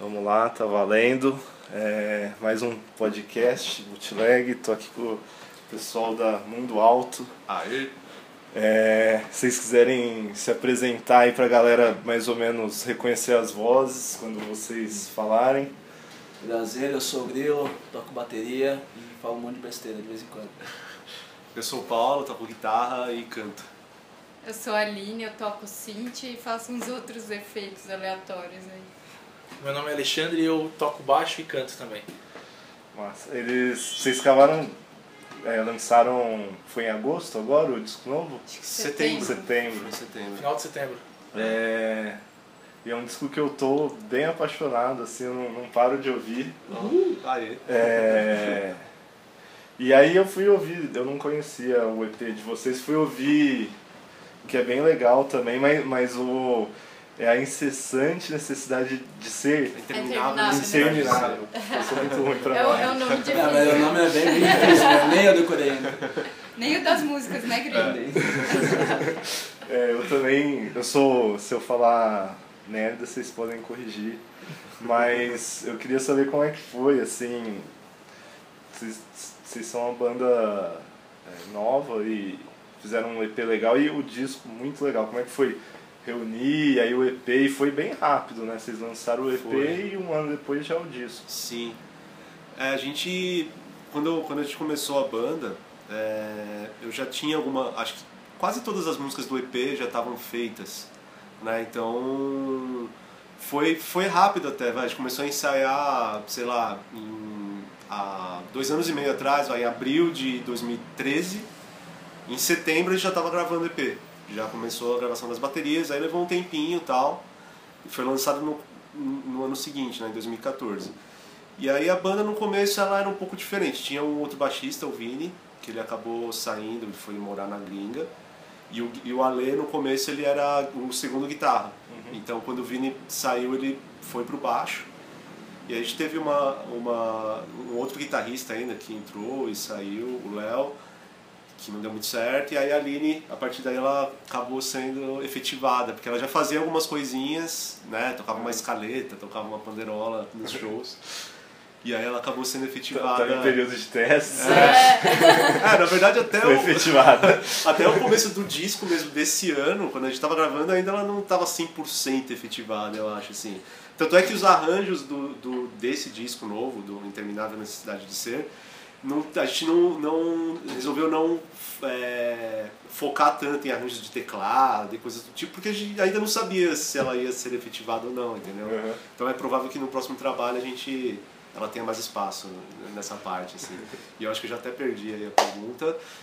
Vamos lá, tá valendo. É, mais um podcast, bootleg. Tô aqui com o pessoal da Mundo Alto. Aê! É, se vocês quiserem se apresentar aí pra galera mais ou menos reconhecer as vozes quando vocês falarem. Prazer, eu sou o Grilo, toco bateria e falo um monte de besteira de vez em quando. Eu sou o Paulo, toco guitarra e canto. Eu sou a Aline, eu toco synth e faço uns outros efeitos aleatórios aí. Meu nome é Alexandre e eu toco baixo e canto também. Massa. Eles, vocês acabaram, é, lançaram, foi em agosto agora o disco novo? Setembro. Setembro. Em setembro. Final de setembro. É, e é um disco que eu tô bem apaixonado, assim, eu não, não paro de ouvir. Aê! É, e aí eu fui ouvir, eu não conhecia o EP de vocês, fui ouvir, que é bem legal também, mas, mas o, é a incessante necessidade de ser Interminável. interminável. interminável. Eu sou muito ruim pra É o, nome. é o nome difícil. Ah, mas o nome é bem, bem difícil, né? nem eu decorei ainda. Nem o das músicas, né, Grilo? É, eu também, eu sou, se eu falar merda, vocês podem corrigir. Mas eu queria saber como é que foi, assim. Vocês, vocês são uma banda é, nova e fizeram um EP legal e o disco muito legal. Como é que foi reunir, aí o EP e foi bem rápido, né? Vocês lançaram o EP Foi. e um ano depois já o disco. Sim. É, a gente. Quando, quando a gente começou a banda, é, eu já tinha alguma. Acho que quase todas as músicas do EP já estavam feitas. Né? Então. Foi, foi rápido até, vai. A gente começou a ensaiar, sei lá, em, há dois anos e meio atrás, vai, em abril de 2013. Em setembro a gente já estava gravando EP. Já começou a gravação das baterias, aí levou um tempinho e tal. E foi lançado no, no ano seguinte, né, em 2014. E aí a banda no começo ela era um pouco diferente. Tinha um outro baixista, o Vini, que ele acabou saindo, ele foi morar na gringa. E o, e o Ale no começo ele era o segundo guitarra. Então quando o Vini saiu ele foi pro baixo. E a gente teve uma, uma, um outro guitarrista ainda que entrou e saiu, o Léo, que não deu muito certo. E aí a Aline, a partir daí ela acabou sendo efetivada, porque ela já fazia algumas coisinhas, né? Tocava uma escaleta, tocava uma panderola nos shows. E aí ela acabou sendo efetivada. Tá em período de testes, É, na verdade até foi o, efetivada. até o começo do disco mesmo desse ano, quando a gente tava gravando, ainda ela não tava 100% efetivada, eu acho, assim. Tanto é que os arranjos do, do, desse disco novo, do Interminável Necessidade de Ser, não, a gente não, não resolveu não é, focar tanto em arranjos de teclado e coisas do tipo, porque a gente ainda não sabia se ela ia ser efetivada ou não, entendeu? Uhum. Então é provável que no próximo trabalho a gente ela tenha mais espaço nessa parte, assim. E eu acho que eu já até perdi aí a pergunta,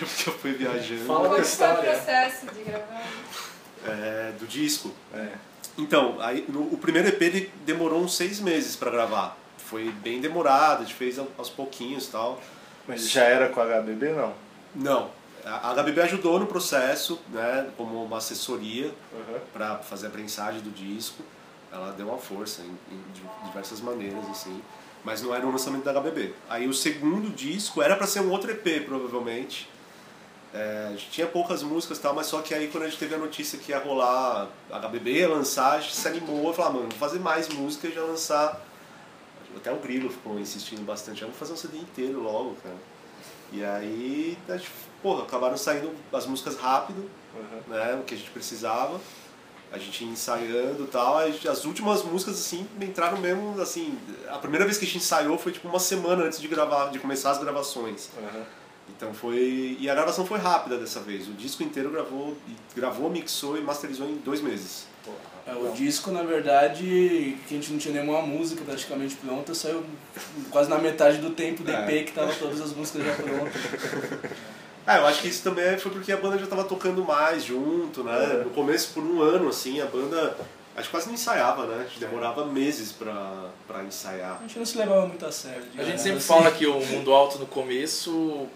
porque eu fui viajando. Fala da que foi o história. processo de gravar? É, do disco. É. Então, aí, no- o primeiro EP ele demorou uns seis meses pra gravar. Foi bem demorado, a gente fez ao- aos pouquinhos e tal. Mas já era com a HBB, não? Não, a HBB ajudou no processo, né, como uma assessoria Uhum. para fazer a prensagem do disco. Ela deu uma força em, em di- diversas maneiras, assim. Mas não era o lançamento da HBB. Aí o segundo disco era para ser um outro EP, provavelmente. É, a gente tinha poucas músicas e tal, mas só que aí quando a gente teve a notícia que ia rolar a HBB, ia lançar, a gente se animou a falar, mano, vamos fazer mais música e já lançar. Até o Grilo ficou insistindo bastante, vamos fazer um CD inteiro logo, cara. E aí, a gente, porra, acabaram saindo as músicas rápido, Uhum. né, o que a gente precisava. A gente ia ensaiando e tal. As últimas músicas, assim, entraram mesmo, assim... A primeira vez que a gente ensaiou foi, tipo, uma semana antes de gravar, de começar as gravações. Uhum. Então foi... E a gravação foi rápida dessa vez. O disco inteiro gravou, gravou mixou e masterizou em dois meses. É, o disco, na verdade, que a gente não tinha nenhuma música praticamente pronta, saiu quase na metade do tempo do EP que tava todas as músicas já prontas. Ah, eu acho que isso também foi porque a banda já tava tocando mais junto, né? É. No começo, por um ano, assim, a banda... A gente quase não ensaiava, né? A gente demorava meses pra, pra ensaiar. A gente não se levava muito a sério. A gente sempre assim. fala que o Mundo Alto no começo,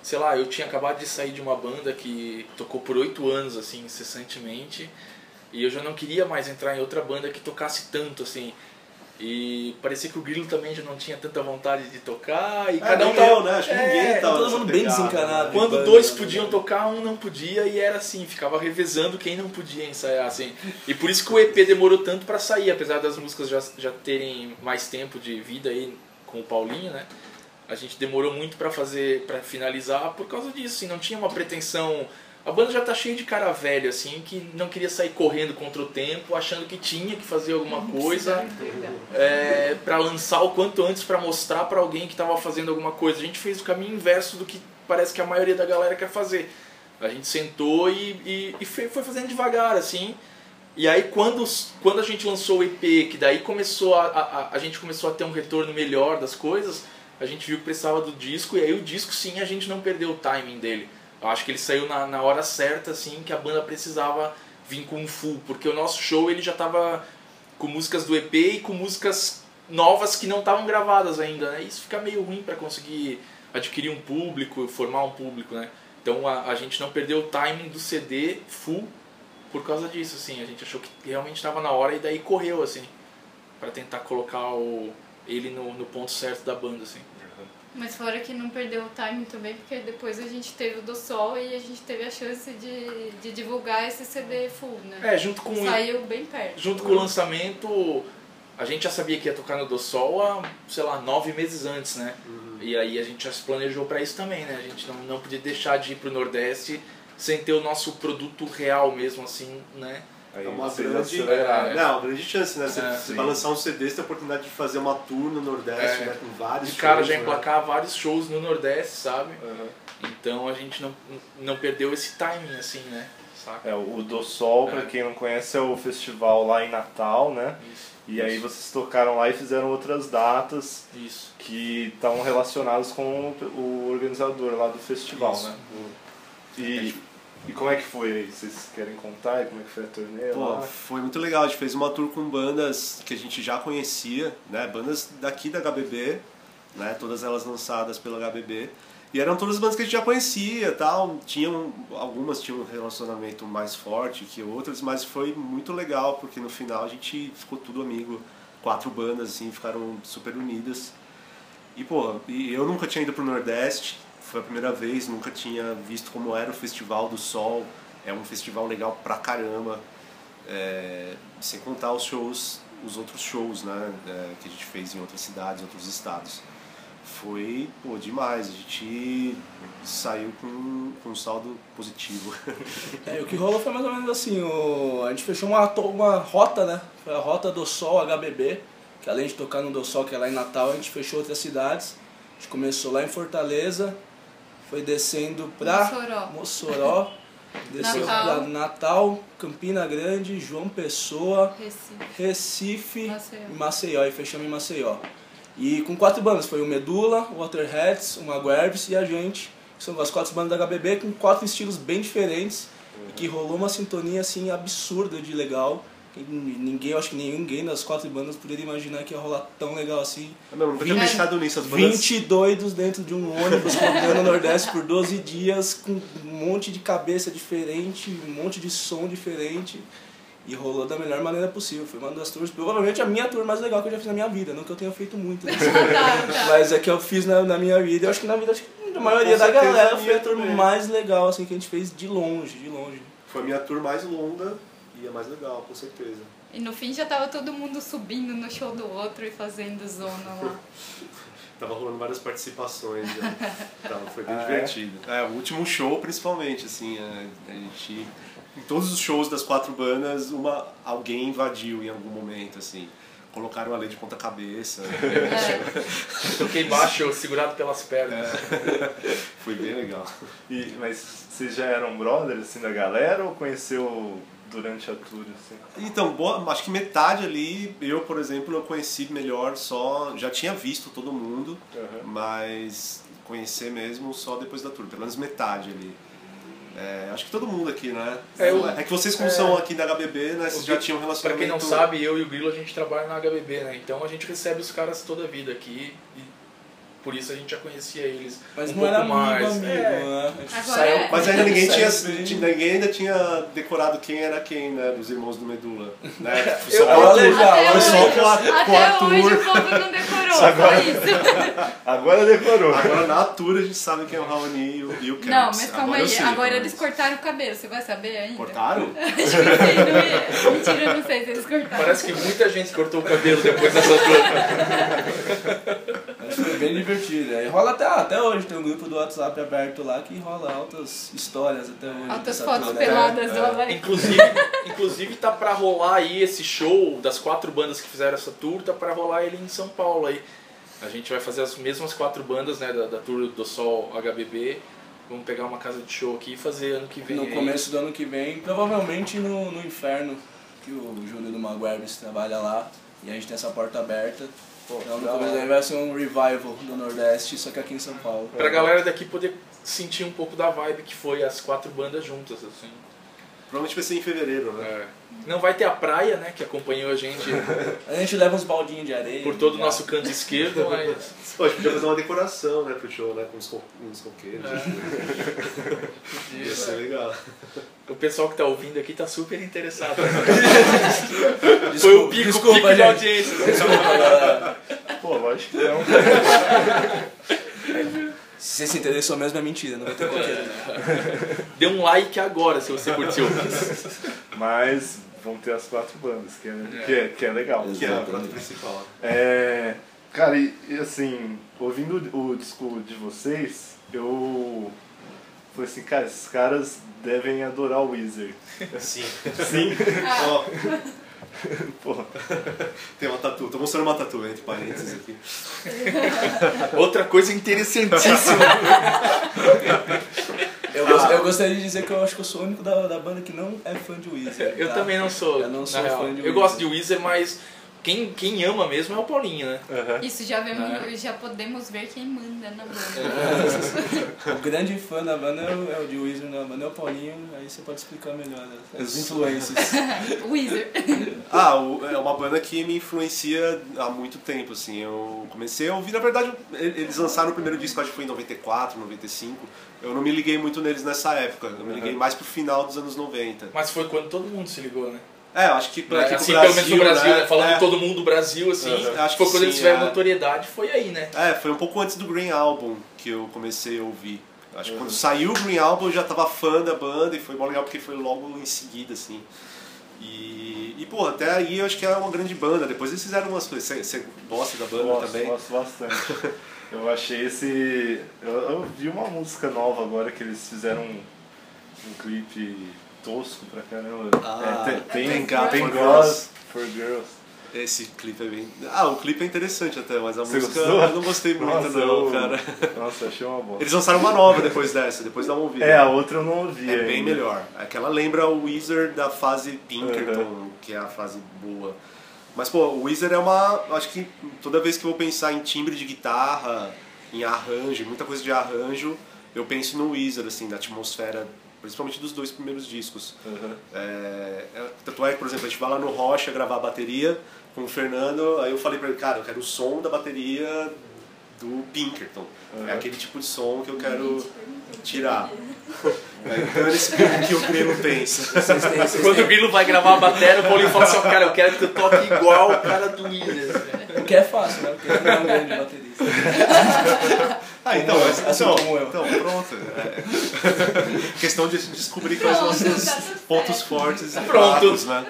sei lá, eu tinha acabado de sair de uma banda que tocou por oito anos, assim, incessantemente, e eu já não queria mais entrar em outra banda que tocasse tanto, assim. E parecia que o Grilo também já não tinha tanta vontade de tocar. E É, cada um tava. eu, né? Acho que É, ninguém tava todo mundo bem desencanado. né? Quando banda, dois né? podiam tocar, um não podia e era assim, ficava revezando quem não podia ensaiar, assim. E por isso que o EP demorou tanto pra sair, apesar das músicas já, já terem mais tempo de vida aí com o Paulinho, né? A gente demorou muito pra fazer, para finalizar por causa disso, assim, não tinha uma pretensão. A banda já tá cheia de cara velho, assim, que não queria sair correndo contra o tempo, achando que tinha que fazer alguma coisa é, para lançar o quanto antes para mostrar para alguém que estava fazendo alguma coisa. A gente fez o caminho inverso do que parece que a maioria da galera quer fazer. A gente sentou e, e, e foi fazendo devagar assim. E aí quando, quando a gente lançou o EP, que daí começou a, a, a gente começou a ter um retorno melhor das coisas, a gente viu que precisava do disco e aí o disco sim a gente não perdeu o timing dele. Eu acho que ele saiu na, na hora certa assim que a banda precisava vir com um full, porque o nosso show ele já estava com músicas do EP e com músicas novas que não estavam gravadas ainda, né? Isso fica meio ruim para conseguir adquirir um público, formar um público, né? Então a, a gente não perdeu o timing do CD full por causa disso, assim. A gente achou que realmente estava na hora e daí correu, assim, para tentar colocar o, ele no, no ponto certo da banda, assim. Mas fora que não perdeu o timing também, porque depois a gente teve o do Sol e a gente teve a chance de, de divulgar esse CD full, né? É, junto com o- Saiu bem perto. junto com o lançamento, a gente já sabia que ia tocar no Do Sol há, sei lá, nove meses antes, né? E aí a gente já se planejou para isso também, né? A gente não, não podia deixar de ir pro Nordeste sem ter o nosso produto real mesmo, assim, né? Aí É uma vocês grande, é, não, uma grande chance, né? Você, É, você lançar um CD, você tem a oportunidade de fazer uma tour no Nordeste, É. né? Com vários De cara shows, já né? emplacar vários shows no Nordeste, sabe? Uhum. Então a gente não, não perdeu esse timing, assim, né? Saca? É, o Do Sol, pra É. quem não conhece, é o festival lá em Natal, né? Isso. E aí vocês tocaram lá e fizeram outras datas Isso. que estão relacionadas com o- o organizador lá do festival, Isso. né? E, e como é que foi aí? Vocês querem contar aí como é que foi a turnê Pô, lá? foi muito legal. A gente fez uma tour com bandas que a gente já conhecia, né? Bandas daqui da HBB, né? Todas elas lançadas pela HBB. E eram todas bandas que a gente já conhecia tal. Tinham, algumas tinham um relacionamento mais forte que outras, mas foi muito legal, porque no final a gente ficou tudo amigo. Quatro bandas, assim, ficaram super unidas. E, pô, e eu nunca tinha ido pro Nordeste, foi a primeira vez, nunca tinha visto como era o Festival do Sol. É um festival legal pra caramba. É, sem contar os shows, os outros shows, né, é, que a gente fez em outras cidades, outros estados. Foi, pô, demais. A gente saiu com, com um saldo positivo. É, o que rolou foi mais ou menos assim, o... a gente fechou uma, uma rota, né? Foi a rota do Sol HBB, que além de tocar no do Sol, que é lá em Natal, a gente fechou outras cidades. A gente começou lá em Fortaleza, foi descendo pra Mossoró. Mossoró, desceu Natal. pra Natal, Campina Grande, João Pessoa, Recife. Recife Maceió. e Maceió, e fechamos em Maceió. E com quatro bandas, foi o Medula, o Waterheads, o Maguerbs e a gente, que são as quatro bandas da HBB, com quatro estilos bem diferentes, e que rolou uma sintonia assim absurda de legal. Ninguém, eu acho que ninguém das quatro bandas poderia imaginar que ia rolar tão legal assim. Eu nunca tinha pensado nisso. As bandas 20 doidos dentro de um ônibus rodando no Nordeste por 12 dias, com um monte de cabeça diferente, um monte de som diferente. E rolou da melhor maneira possível. Foi uma das tours, provavelmente a minha tour mais legal que eu já fiz na minha vida. Não que eu tenha feito muito, né? Mas é que eu fiz na, na minha vida. Eu acho que na vida acho que da maioria da galera a foi a tour também. mais legal assim, que a gente fez de longe, de longe. Foi a minha tour mais longa e a mais legal, com certeza. E no fim já tava todo mundo subindo no show do outro e fazendo zona lá. Tava rolando várias participações, né? então, foi bem Ah, é? divertido. É? o último show principalmente, assim, é, a gente... Em todos os shows das quatro bandas, uma, alguém invadiu em algum momento, assim. Colocaram a lei de ponta cabeça. É, Toquei baixo, segurado pelas pernas. Foi bem legal. E, mas vocês já eram brothers assim da galera ou conheceu durante a tour assim? Então, boa, acho que metade ali, eu, por exemplo, eu conheci melhor só... Já tinha visto todo mundo, Uhum. mas conhecer mesmo só depois da tour. Pelo menos metade ali. É, acho que todo mundo aqui, né? É, eu- é que vocês, como é. são aqui da HBB, né? Vocês já tinham um Pra relacionamento... quem não sabe, eu e o Grilo a gente trabalha na HBB, né? Então a gente recebe os caras toda a vida aqui. E por isso a gente já conhecia eles Mas um não pouco era mais. amigo, É. né? Agora saiu- é. Mas ainda ninguém tinha, bem. ninguém ainda tinha decorado quem era quem, né? Dos irmãos do Medula. Né? Eu- Só eu Até eu só hoje, com a- com o até hoje o povo não decorou, Agora- foi isso. Agora decorou. Agora na altura a gente sabe quem é o Raoni e o, e o. Não, mas calma aí, sei, agora mas- eles cortaram o cabelo, você vai saber ainda? Cortaram? Acho que sim, não ia. Mentira, eu não sei se eles cortaram. Parece que muita gente cortou o cabelo depois dessa turma. Foi bem divertido. Aí rola até, até hoje, tem um grupo do WhatsApp aberto lá que rola altas histórias até hoje. Altas fotos turma. peladas do É. Inclusive, inclusive tá pra rolar aí esse show das quatro bandas que fizeram essa tour, tá pra rolar ele em São Paulo aí. A gente vai fazer as mesmas quatro bandas, né, da, da tour do Sol HBB. Vamos pegar uma casa de show aqui e fazer ano que vem. No começo do ano que vem, provavelmente no, no Inferno, que o Júlio do Maguerbes trabalha lá. E a gente tem essa porta aberta. Pô, Então no começo vai ser um revival do Nordeste, só que aqui em São Paulo. Pra galera daqui poder sentir um pouco da vibe que foi as quatro bandas juntas, assim. Provavelmente vai ser em fevereiro, né? É. Não vai ter a praia, né, que acompanhou a gente A gente leva uns baldinhos de areia. por todo o nosso canto esquerdo, mas Pô, a gente podia fazer uma decoração, né, pro show, né? Com uns, co uns coqueiros. É. Ia ser legal. o pessoal que tá ouvindo aqui tá super interessado. Desculpa, Foi o pico, desculpa, pico gente. audiência. Desculpa, galera. Pô, lógico que não. Se você se interessou mesmo é mentira, não vai ter né? Dê um like agora se você curtiu. Mas vão ter as quatro bandas, que é, que é, que é legal. Que é a prato principal. É, cara, e, e assim, ouvindo o, o disco de vocês, eu falei assim, cara, esses caras devem adorar o Weezer. Sim. Sim, Ó, pô. tem uma tatu. Tô mostrando uma tatu entre parênteses aqui. Outra coisa interessantíssima. Eu, gost- eu gostaria de dizer que eu acho que eu sou o único da, da banda que não é fã de Weezer. Eu tá? também não sou. Eu não sou real. fã de Eu Weezer. gosto de Weezer, mas quem, quem ama mesmo é o Paulinho, né? Aham. Isso já, vemos, É. já podemos ver quem manda na banda. O grande fã da banda é o, é o de Weezer da banda, é o Paulinho, aí você pode explicar melhor as, as influências. Weezer. Ah, o- é uma banda que me influencia há muito tempo, assim. Eu comecei a ouvir, na verdade, eles lançaram o primeiro disco, acho que foi em 94, 95. Eu não me liguei muito neles nessa época. Eu me liguei mais pro final dos anos 90. Mas foi quando todo mundo se ligou, né? É, eu acho que pra aqui assim, pro pelo menos no Brasil, né? Falando é. todo mundo do Brasil, assim, Uhum. Acho foi que quando eles tiveram é. notoriedade, foi aí, né? É, foi um pouco antes do Green Album que eu comecei a ouvir. Acho Uhum. que quando saiu o Green Album eu já tava fã da banda e foi bom legal porque foi logo em seguida, assim. E, e pô, até aí eu acho que é uma grande banda. Depois eles fizeram umas coisas. Você- Você gosta da banda Gosto, também? gosto bastante. Eu achei esse. Eu, eu vi uma música nova agora que eles fizeram um, um clipe tosco pra caramba. Ah, é, tem, God tem for Girls for Girls. Esse clipe é bem. Ah, o clipe é interessante até, mas a Você música gostou? eu não gostei muito, Nossa, não, eu- cara. Nossa, achei uma boa. Eles lançaram uma nova depois dessa, depois dá uma ouvida. É, a outra eu não ouvi. É bem ainda. melhor. Aquela lembra o Weezer da fase Pinkerton, Uhum. que é a fase boa. Mas, pô, o Weezer é uma. Acho que toda vez que eu vou pensar em timbre de guitarra, em arranjo, muita coisa de arranjo, eu penso no Weezer, assim, da atmosfera, principalmente dos dois primeiros discos. Uhum. É, é, tanto é que, por exemplo, a gente vai lá no Rocha gravar a bateria com o Fernando, aí eu falei pra ele, cara, eu quero o som da bateria do Pinkerton. Uhum. É aquele tipo de som que eu quero tirar. Aí dane-se o que o Grilo pensa. Quando o Grilo vai gravar a bateria, o Paulinho fala assim, cara, eu quero que tu toque igual o cara do Weezer. O que é fácil, né? Porque ele não é um grande baterista. Ah, então, mas, Assim então, como eu. então pronto. É. Questão de descobrir quais são os Pronto, seus tá tudo pontos certo. fortes e Pronto. fracos, né?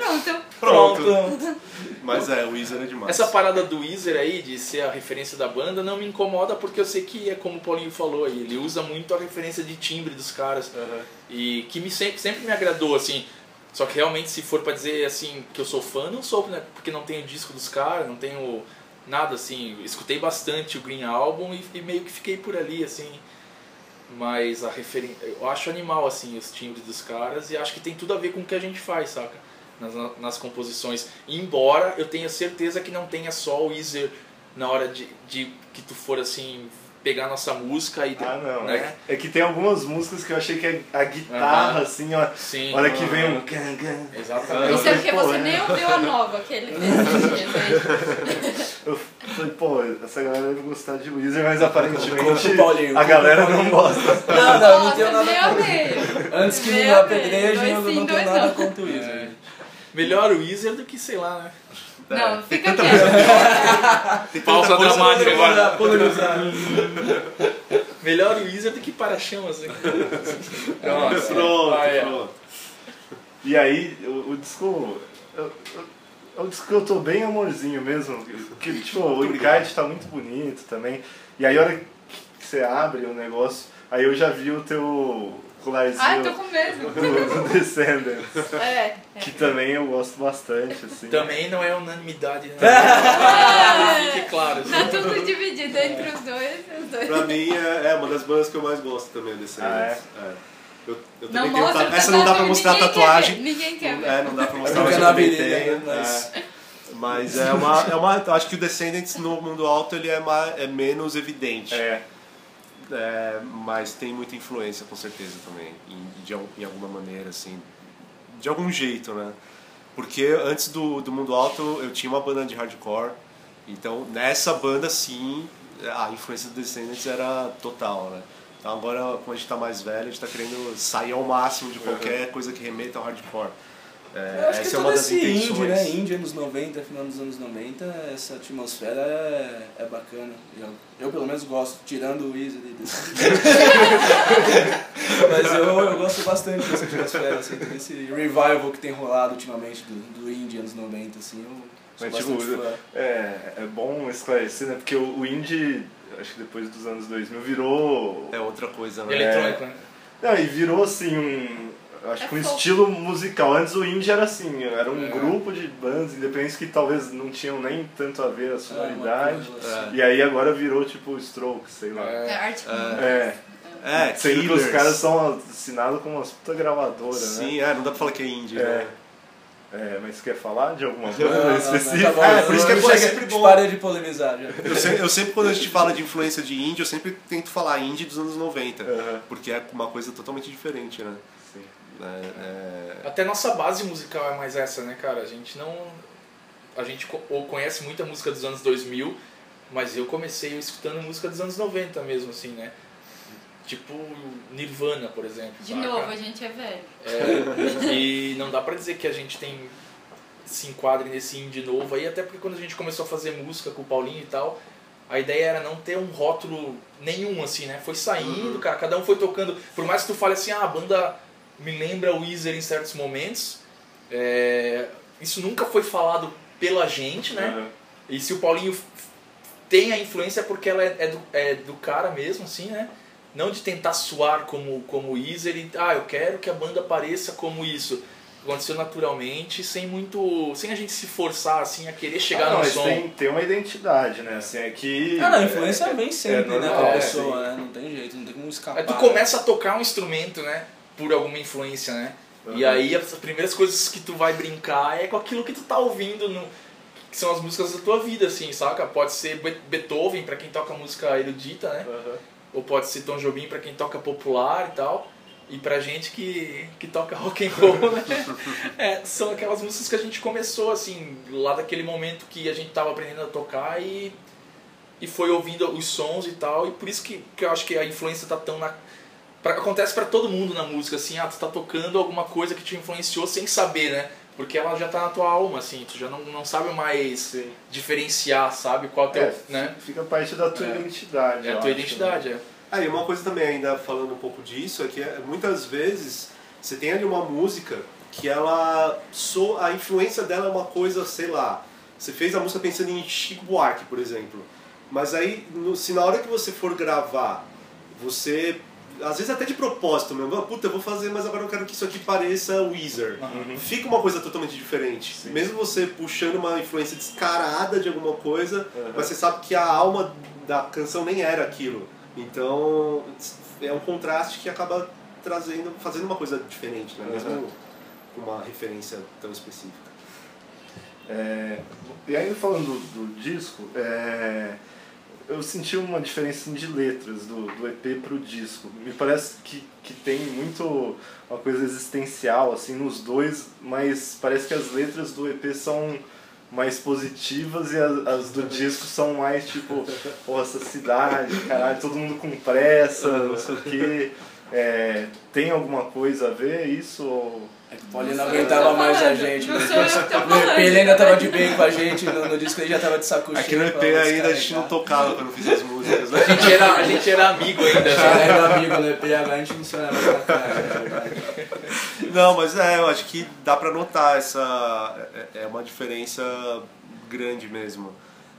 Pronto. Pronto. Mas é, o Weezer é demais. Essa parada do Weezer aí, de ser a referência da banda, não me incomoda porque eu sei que é como o Paulinho falou aí, ele usa muito a referência de timbre dos caras. Uhum. E que me sempre, sempre me agradou, assim. Só que realmente, se for pra dizer assim que eu sou fã, não sou, né? Porque não tenho disco dos caras, não tenho nada assim. Escutei bastante o Green Album e, e meio que fiquei por ali, assim. Mas a referência. Eu acho animal, assim, os timbres dos caras e acho que tem tudo a ver com o que a gente faz, saca? Nas, nas composições. Embora eu tenha certeza que não tenha só o Weezer na hora de, de que tu for assim. Pegar nossa música e. Ah, não. Né? É, é que tem algumas músicas que eu achei que a, a guitarra, assim, ó. Sim. Olha que vem um. gan. Exatamente. Isso é porque Pô, você é. nem ouviu a nova que ele fez esses dias aí. Falei, pô, essa galera deve gostar de Weezer, mas aparentemente Paulinho, a galera não gosta. Não, não, não tenho nada contra. Antes que me apedrejem, eu não tenho nada contra o Weezer. Melhor o Weezer do que, sei lá, né? Não, tem fica quieto. Tem Pausa dramática agora. Polemizar. Melhor do que para-chamas. né? Nossa, Pronto, ah, é. pronto. E aí, o, o disco. eu- eu- É um disco que eu tô bem amorzinho mesmo. Que, tipo, o encarte tá muito bonito também. E aí, a hora que você abre o negócio, aí eu já vi o teu colarzinho Ai, tô com medo. do, do Descendants. É. Que também eu gosto bastante, assim. Também não é unanimidade, né? É. Fique claro. assim. Tá tudo dividido entre os dois. Os dois. Pra mim é, é uma das bandas que eu mais gosto também desse Ah, Eu, eu Não também tenho mostra ta- Essa não dá pra tatuagem, mostrar a ninguém quer tatuagem. ver, Ninguém quer ver. É, não dá pra mostrar Fica mas na eu também tenho, mas- é. Mas é uma, é uma. Acho que o Descendants no mundo alto ele é, mais, é menos evidente. É. É, mas tem muita influência com certeza também, em, de, em alguma maneira, assim, de algum jeito, né? Porque antes do, do Mundo Alto eu tinha uma banda de hardcore, então nessa banda sim a influência do Descendants era total, né? Então agora, como a gente tá mais velho, a gente tá querendo sair ao máximo de qualquer coisa que remeta ao hardcore. É, Eu acho que essa é todo uma das esse indie, intenções. né? Indie anos 90, final dos anos 90, essa atmosfera é, é bacana. Eu, eu pelo menos gosto, tirando o desse. Mas eu, eu gosto bastante dessa atmosfera, assim, desse revival que tem rolado ultimamente do, do indie anos 90, assim, eu Mas, tipo, é, é bom esclarecer, né? Porque o, o indie, acho que depois dos anos 2000, virou. É outra coisa, né? Eletrônico, né? Não, e virou assim um. Acho É que um fofo. estilo musical. Antes o indie era assim, era um É. grupo de bandas independentes que talvez não tinham nem tanto a ver a É, sonoridade. coisa assim. E aí agora virou tipo Strokes, sei lá. É É. arte É. É, Sendo que os caras são assinados com uma puta gravadora, Sim, né? é, não dá pra falar que é indie, É. né? É, mas quer falar de alguma não, não, específica? tá É, por isso que é eu é sempre bom. Parei de polemizar já. Eu sempre, eu sempre, quando a gente fala de influência de indie, eu sempre tento falar indie dos anos 90. Aham. Porque é uma coisa totalmente diferente, né? É, é- Até nossa base musical é mais essa, né, cara? A gente não. A gente ou conhece muita música dos anos 2000, mas eu comecei escutando música dos anos 90 mesmo, assim, né? Tipo Nirvana, por exemplo. De saca? novo, a gente é velho. É, e não dá pra dizer que a gente tem se enquadre nesse indie novo aí, até porque quando a gente começou a fazer música com o Paulinho e tal, a ideia era não ter um rótulo nenhum, assim, né? Foi saindo, cara, cada um foi tocando. Por mais que tu fale assim, ah, a banda me lembra o Weezer em certos momentos, é, isso nunca foi falado pela gente, né? Aham. E se o Paulinho tem a influência é porque ela é, é do, é do cara mesmo, assim, né? Não de tentar soar como, como Weezer e, ah, eu quero que a banda pareça como isso. Aconteceu naturalmente, sem muito. sem a gente se forçar, assim, a querer chegar Ah, não, no som. tem, tem uma identidade, né? Assim, é que. Ah, não, a influência vem sempre, é né, normal, pra é, pessoa, né? Não tem jeito, não tem como escapar. Aí tu começa a tocar um instrumento, né? Por alguma influência, né? E Uhum. aí as primeiras coisas que tu vai brincar é com aquilo que tu tá ouvindo, no, que são as músicas da tua vida, assim, saca? Pode ser Be- Beethoven pra quem toca música erudita, né? Aham. ou pode ser Tom Jobim pra quem toca popular e tal. E pra gente que, que toca rock and roll, né? É, são aquelas músicas que a gente começou, assim, lá daquele momento que a gente tava aprendendo a tocar e, e foi ouvindo os sons e tal. E por isso que, que eu acho que a influência tá tão na. Pra, acontece pra todo mundo na música, assim, ah, tu tá tocando alguma coisa que te influenciou sem saber, né? Porque ela já tá na tua alma, assim, tu já não, não sabe mais Sim. diferenciar, sabe? Qual é o teu, É, né? Fica parte da tua É. identidade. É a tua acho, identidade, é. Ah, e uma coisa também ainda falando um pouco disso é que é, muitas vezes você tem ali uma música que ela so, a influência dela é uma coisa, sei lá, você fez a música pensando em Chico Buarque, por exemplo. Mas aí, no- se na hora que você for gravar, você às vezes até de propósito mesmo, puta, eu vou fazer, mas agora eu quero que isso aqui pareça Weezer. Uhum. Fica uma coisa totalmente diferente. Sim. Mesmo você puxando uma influência descarada de alguma coisa, Uhum. mas você sabe que a alma da canção nem era aquilo. Então é um contraste que acaba trazendo, fazendo uma coisa diferente, né? mesmo Uhum. com uma referência tão específica. É, e aí falando do, do disco, é, eu senti uma diferença assim, de letras do, do EP pro disco. Me parece que, que tem muito uma coisa existencial assim nos dois, mas parece que as letras do EP são mais positivas e as, as do disco são mais tipo, pô, essa cidade, caralho, todo mundo com pressa, não sei o quê. É, tem alguma coisa a ver isso? Ou... É que o Paulinho não aguentava mais a gente. não No sou eu que tô disco. No falando. EP ele ainda tava de bem com a gente, no, no disco ele já tava de saco cheio. Aqui no EP ainda a "Esse gente não é tocava quando fiz as músicas, né? A gente era, a gente era amigo ainda. Já né? era amigo no EP, agora a gente não se olha mais na cara, é verdade. Não, mas é, eu acho que dá pra notar essa. É é uma diferença grande mesmo.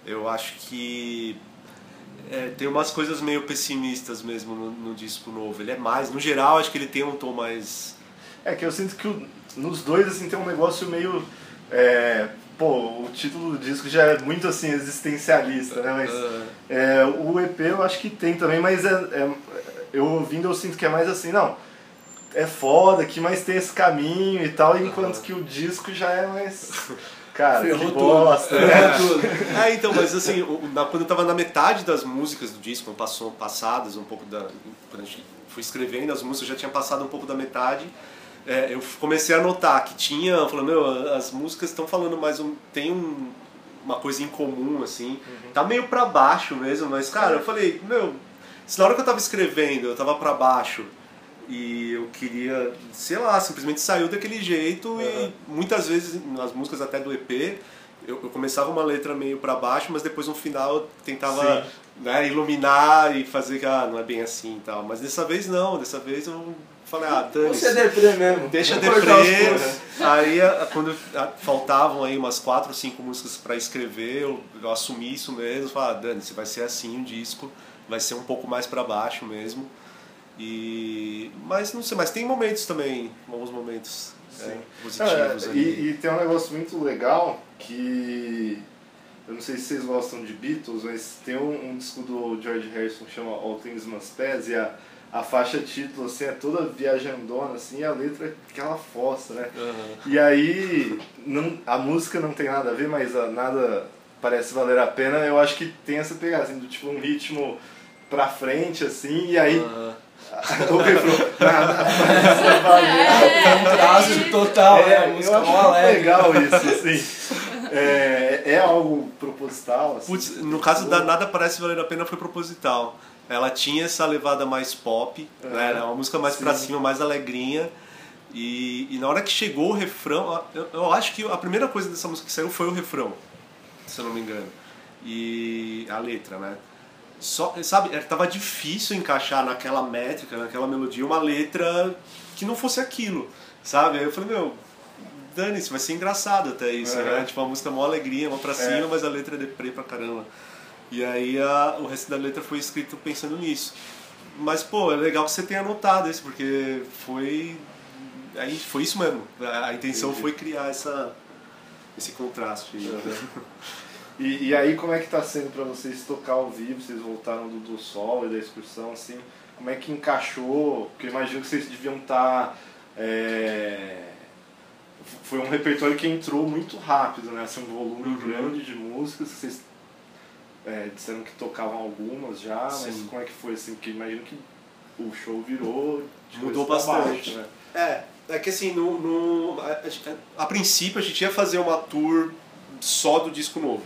Eu acho que é, tem umas coisas meio pessimistas mesmo no, no disco novo. Ele é mais, no geral, acho que ele tem um tom mais. É que eu sinto que o- nos dois assim tem um negócio meio. É, pô, o título do disco já é muito assim existencialista, né? Mas ah, é, o EP eu acho que tem também, mas é, é- eu ouvindo eu sinto que é mais assim, não. É foda aqui, mas tem esse caminho e tal, enquanto que o disco já é mais. Cara, Ferrou que tudo. bosta, né? Tudo. É, então, mas assim, na- quando eu tava na metade das músicas do disco, passou passadas um pouco da. Quando a gente foi escrevendo as músicas, já tinha passado um pouco da metade. É, eu comecei a notar que tinha, falando, meu, as músicas estão falando mais um. tem um- uma coisa em comum, assim. Tá meio pra baixo mesmo, mas, cara, eu falei, meu, se na hora que eu tava escrevendo eu tava pra baixo e eu queria, sei lá, simplesmente saiu daquele jeito e muitas vezes nas músicas até do EP eu, eu começava uma letra meio pra baixo, mas depois no final eu tentava né, iluminar e fazer que ah, não é bem assim e tal. Mas dessa vez não, dessa vez eu falei, ah, Você é deprê mesmo. Deixa deprê. Aí, quando faltavam aí umas quatro ou cinco músicas pra escrever, eu, eu assumi isso mesmo. Falei, ah, Dani, se vai ser assim o disco, vai ser um pouco mais pra baixo mesmo. E mas não sei, mas tem momentos também, bons momentos é, positivos ali. e, e tem um negócio muito legal que. Eu não sei se vocês gostam de Beatles, mas tem um, um disco do George Harrison que chama All Things Must Pass e a, a faixa título assim, é toda viajandona assim, e a letra é aquela fossa, né? Aham. E aí, não, a música não tem nada a ver, mas a- nada parece valer a pena. Eu acho que tem essa pegada, assim, do tipo um ritmo pra frente, assim, e aí Aham. o refrão, nada parece valer Contraste total, né? A é, música eu acho muito alegre. legal isso, assim. É, é algo proposital, assim. Putz, no caso da Nada Parece Valer a Pena foi proposital. Ela tinha essa levada mais pop, É. né? Era uma música mais pra Sim. cima, mais alegrinha. E, e na hora que chegou o refrão, eu, eu acho que a primeira coisa dessa música que saiu foi o refrão, se eu não me engano. E a letra, né? Só, sabe, é, tava difícil encaixar naquela métrica, naquela melodia, uma letra que não fosse aquilo, sabe? Aí eu falei, meu, dane-se, vai ser engraçado até isso, Uhum. né? Tipo, uma música mó alegria, mó pra cima, É. mas a letra é deprê pra caramba. E aí a, o resto da letra foi escrito pensando nisso. Mas, pô, é legal que você tenha anotado isso, porque foi. Aí foi isso mesmo. A, a intenção Entendi. foi criar essa, esse contraste. Uhum. E, e aí, como é que tá sendo pra vocês tocar ao vivo? Vocês voltaram do, do sol e da excursão, assim. Como é que encaixou? Porque eu imagino que vocês deviam estar... Foi um repertório que entrou muito rápido, né? Assim, um volume Uhum. grande de músicas. Vocês é, disseram que tocavam algumas já, mas Sim. como é que foi, assim? Porque imagino que o show virou... de Mudou bastante. baixo, né? É, é que assim, no, no- a, a- a princípio a gente ia fazer uma tour só do disco novo.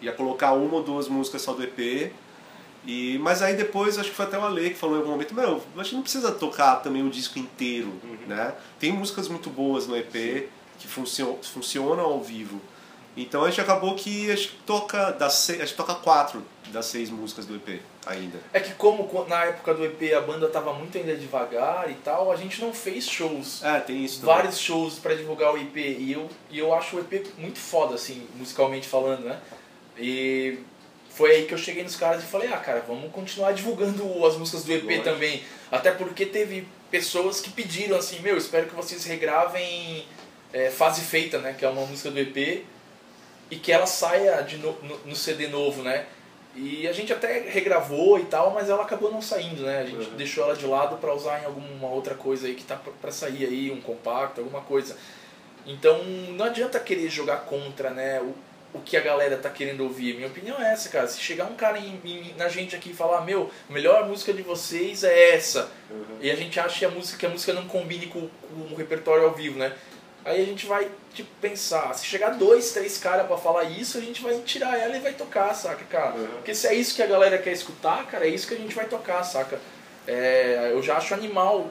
Ia colocar uma ou duas músicas só do EP. E, mas aí depois, acho que foi até o Ale que falou em algum momento, meu, a gente não precisa tocar também o disco inteiro, né? Tem músicas muito boas no EP que funcionam, funcionam ao vivo. Então a gente acabou que a gente toca, das seis, a gente toca quatro das seis músicas do EP ainda. É que como co- na época do EP a banda tava muito ainda devagar e tal, a gente não fez shows. É, tem isso também. Vários shows pra divulgar o EP. E eu, e eu acho o EP muito foda, assim, musicalmente falando, né? E foi aí que eu cheguei nos caras e falei, ah, cara, vamos continuar divulgando as músicas do EP Lógico. também. Até porque teve pessoas que pediram assim, meu, espero que vocês regravem é, Fase Feita, né? Que é uma música do EP. E que ela saia de no, no, no CD novo, né? E a gente até regravou e tal, mas ela acabou não saindo, né? A gente Uhum. deixou ela de lado pra usar em alguma outra coisa aí que tá pra sair aí, um compacto, alguma coisa. Então não adianta querer jogar contra, né? O, o que a galera tá querendo ouvir. Minha opinião é essa, cara. Se chegar um cara em- em- na gente aqui e falar, meu, a melhor música de vocês é essa. Uhum. E a gente acha que a música, que a música não combine com, com o repertório ao vivo, né? Aí a gente vai, tipo, pensar, se chegar dois, três caras pra falar isso, a gente vai tirar ela e vai tocar, saca, cara? Uhum. Porque se é isso que a galera quer escutar, cara, é isso que a gente vai tocar, saca? É, eu já acho animal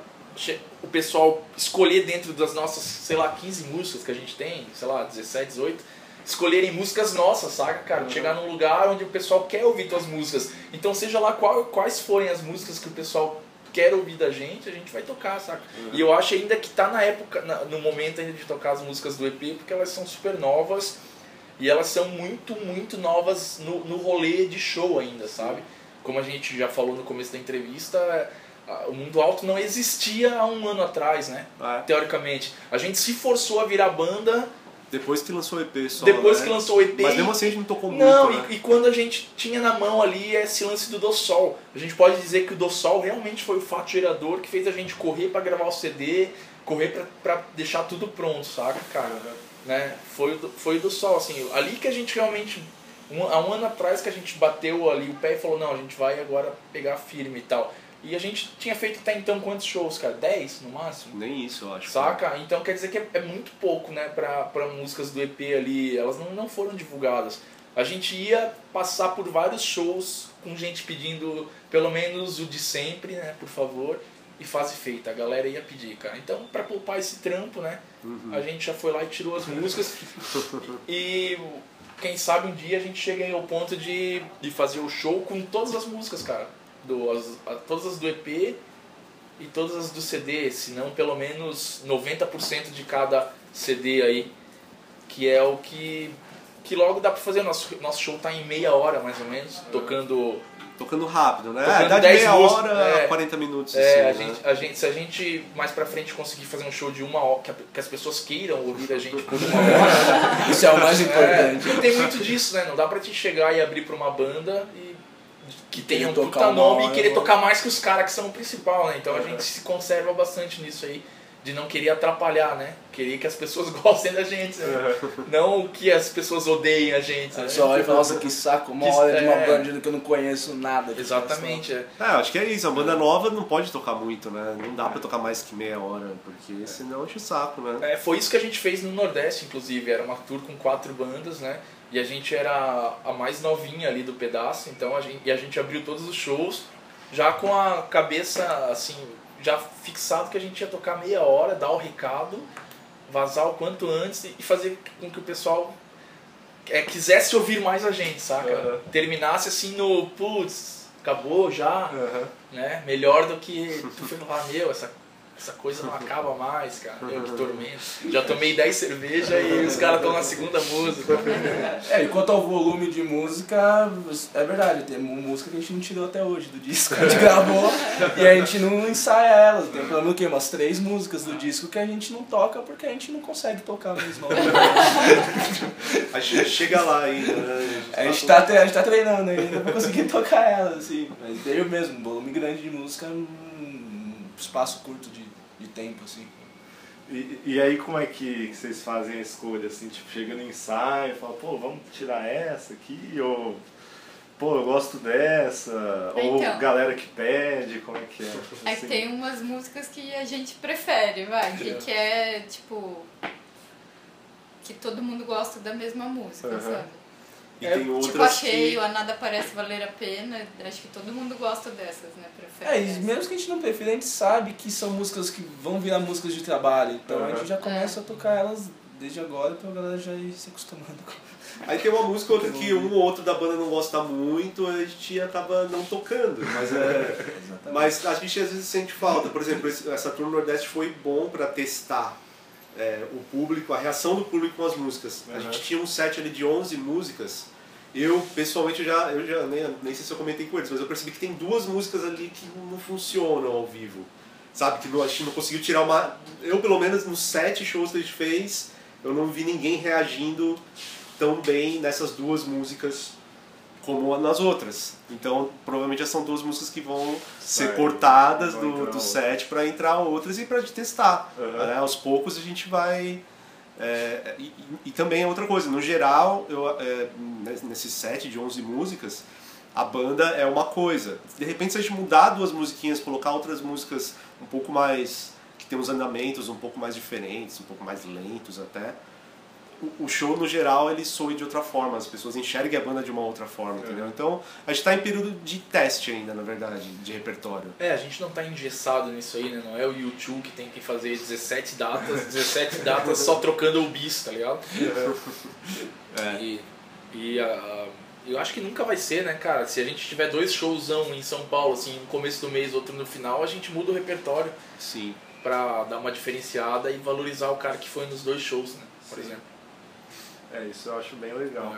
o pessoal escolher dentro das nossas, sei lá, 15 músicas que a gente tem, sei lá, 17, 18, escolherem músicas nossas, saca, cara? Chegar num lugar onde o pessoal quer ouvir tuas músicas. Então, seja lá qual- quais forem as músicas que o pessoal quer ouvir da gente, a gente vai tocar, saca? E eu acho ainda que tá na época, na- no momento ainda de tocar as músicas do EP, porque elas são super novas e elas são muito, muito novas no, no rolê de show ainda, sabe? Como a gente já falou no começo da entrevista, o mundo alto não existia há um ano atrás, né? É. Teoricamente. A gente se forçou a virar banda Depois que lançou o EP só. depois né? que lançou o EP. Mas e- mesmo assim a gente não tocou não, muito. né? e, e quando a gente tinha na mão ali esse lance do Do Sol, a gente pode dizer que o Do Sol realmente foi o fato gerador que fez a gente correr pra gravar o CD, correr pra, pra deixar tudo pronto, saca, cara? Né? Foi, foi o Do Sol, assim, ali que a gente realmente, um, há um ano atrás que a gente bateu ali o pé e falou, não, a gente vai agora pegar firme e tal. E a gente tinha feito até então quantos shows, cara? 10 no máximo? Nem isso, eu acho. Saca? Então quer dizer que é, é muito pouco, né, pra, pra músicas do EP ali, elas não, não foram divulgadas. A gente ia passar por vários shows com gente pedindo pelo menos o de sempre, né, por favor, e fase feita. A galera ia pedir, cara. Então, pra poupar esse trampo, né, a gente já foi lá e tirou as músicas. e quem sabe um dia a gente chega ao ponto de, de fazer o show com todas as músicas, cara. Do, as, a- todas as do EP e todas as do CD, se não pelo menos 90% de cada CD aí, que é o que que logo dá pra fazer. Nosso, nosso show tá em meia hora mais ou menos, tocando. Tocando rápido, né? Tocando É, dá de 10 meia músicas, hora é. a 40 minutos. É, a assim, né? gente, a gente, se a gente mais pra frente conseguir fazer um show de uma hora, que, a- que as pessoas queiram ouvir a gente por uma hora. Isso é o mais É, importante. e tem muito disso, né? Não dá pra te chegar e abrir pra uma banda e que tenha um puta nome e querer tocar mais que os caras que são o principal, né? Então a gente se conserva bastante nisso aí, de não querer atrapalhar, né? Querer que as pessoas gostem da gente, né? Não que as pessoas odeiem a gente, né? Só olha e fala, nossa, que saco, uma hora de uma é. banda que eu não conheço nada. Exatamente, é. É, acho que é isso. A banda nova não pode tocar muito, né? Não dá pra tocar mais que meia hora, porque senão enche o saco, né? É, foi isso que a gente fez no Nordeste, inclusive. Era uma tour com quatro bandas, né? E a gente era a mais novinha ali do pedaço, então a gente, e a gente abriu todos os shows já com a cabeça, assim, já fixado que a gente ia tocar meia hora, dar o recado, vazar o quanto antes e fazer com que o pessoal é, quisesse ouvir mais a gente, saca? Aham. Terminasse assim no, putz, acabou já, Aham. né? Melhor do que tu foi lá, meu, essa, essa coisa não acaba mais, cara. Meu, que tormento. Já tomei 10 cervejas e os caras estão na segunda música. É, e quanto ao volume de música, é verdade, tem música que a gente não tirou até hoje do disco. A gente gravou e a gente não ensaia elas. Tem pelo menos o quê? Umas três músicas do disco que a gente não toca porque a gente não consegue tocar mesmo. Aí che- chega lá ainda, né? A gente tá, tre- a gente tá treinando ainda pra conseguir tocar elas, assim. Mas veio mesmo, volume grande de música num espaço curto de, de tempo, assim. E, e aí como é que vocês fazem a escolha, assim, tipo, chega no ensaio e fala, pô, vamos tirar essa aqui, ou pô, eu gosto dessa, ou Então. galera que pede, como é que é? É Assim. que tem umas músicas que a gente prefere, vai, que quer, tipo. que todo mundo gosta da mesma música, Aham. sabe? E É, tem Tipo, outras a cheio, que... a nada parece valer a pena. Acho que todo mundo gosta dessas, né? Prefere. É, e mesmo que a gente não prefira, a gente sabe que são músicas que vão virar músicas de trabalho. Então a Aham. gente já começa a tocar elas desde agora pra galera já ir se acostumando com Aí tem uma música ou outra que um ou outro da banda não gosta muito, a gente acaba não tocando. Mas, é, mas a gente às vezes sente falta. Por exemplo, essa tour no Nordeste foi bom pra testar é, o público, a reação do público com as músicas. A Uhum. gente tinha um set ali de 11 músicas. Eu, pessoalmente, eu já, eu já nem, nem sei se eu comentei com eles, mas eu percebi que tem duas músicas ali que não funcionam ao vivo. Sabe? Que não- a gente não conseguiu tirar uma. Eu, pelo menos, nos sete shows que a gente fez, eu não vi ninguém reagindo tão bem nessas duas músicas como nas outras. Então, provavelmente essas são duas músicas que vão ser Vai. cortadas do, do set para entrar outras e para testar. Aham. né? Aos poucos a gente vai. é, e, e- e também é outra coisa, no geral, eu, é, nesse set de 11 músicas, a banda é uma coisa. De repente, se a gente mudar duas musiquinhas, colocar outras músicas um pouco mais. que tem uns andamentos um pouco mais diferentes, um pouco mais lentos até. O, show, no geral, ele soe de outra forma, as pessoas enxerguem a banda de uma outra forma, entendeu? Então, a gente tá em período de teste ainda, na verdade, de repertório. É, a gente não tá engessado nisso aí, né? Não é o YouTube que tem que fazer 17 datas, 17 datas só trocando o bis, tá ligado? É. E, e a- eu acho que nunca vai ser, né, cara? Se a gente tiver dois showzão em São Paulo, assim, no começo do mês, outro no final, a gente muda o repertório Sim. pra dar uma diferenciada e valorizar o cara que foi nos dois shows, né? Por exemplo. É, isso eu acho bem legal.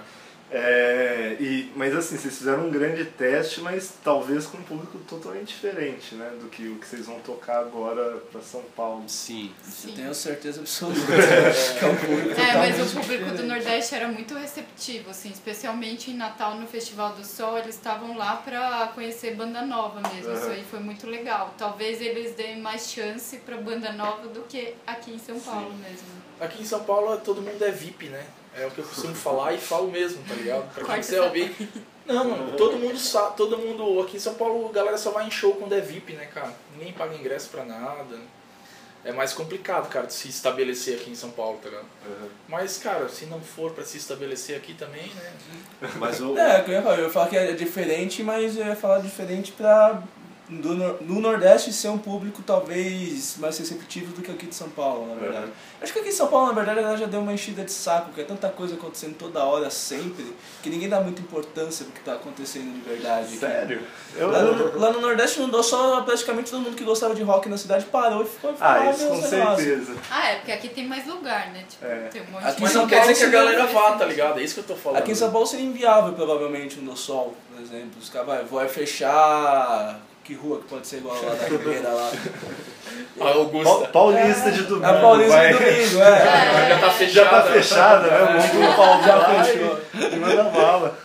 É, e, mas assim, vocês fizeram um grande teste, mas talvez com um público totalmente diferente, né? Do que o que vocês vão tocar agora pra São Paulo. Sim. Eu Sim. tenho certeza absoluta que é um público É, mas o público do diferente. Nordeste era muito receptivo, assim, especialmente em Natal no Festival do Sol, eles estavam lá pra conhecer banda nova mesmo. Isso Aham. aí foi muito legal. Talvez eles deem mais chance pra banda nova do que aqui em São Paulo mesmo. Aqui em São Paulo todo mundo é VIP, né? É o que eu costumo falar e falo mesmo, tá ligado? Pra quem quiser ouvir. Não, mano, todo mundo sabe, todo mundo. Aqui em São Paulo a galera só vai em show quando é VIP, né, cara? Ninguém paga ingresso pra nada. É mais complicado, cara, de se estabelecer aqui em São Paulo, tá ligado? Mas, cara, se não for pra se estabelecer aqui também, né? Mas o, É, eu ia falar, eu ia falar que é diferente, mas eu ia falar diferente pra do, no Nordeste ser um público talvez mais receptivo do que aqui de São Paulo, na verdade. Acho que aqui em São Paulo, na verdade, ela já deu uma enchida de saco, que é tanta coisa acontecendo toda hora, sempre, que ninguém dá muita importância pro que tá acontecendo de verdade. Sério? Eu, Lá no, lá no Nordeste não deu só praticamente todo mundo que gostava de rock na cidade parou e ficou ah, isso com certeza. Ah, é, porque aqui tem mais lugar, né? Tipo, É. tem um monte Aqui de Mas São não quer Paulo dizer que a seria galera vá, tá ligado? É isso que eu tô falando. Aqui em São Paulo seria inviável, provavelmente, um do Sol, por exemplo. Os caras vai, vai fechar. Que rua que pode ser igual lá da Ribeira lá? A Augusta. Pa- Paulista de domingo. É Paulista vai. do domingo, é. Já tá Já fechada. tá fechada, né? Vamos pro Paulo Já fechou. manda bala.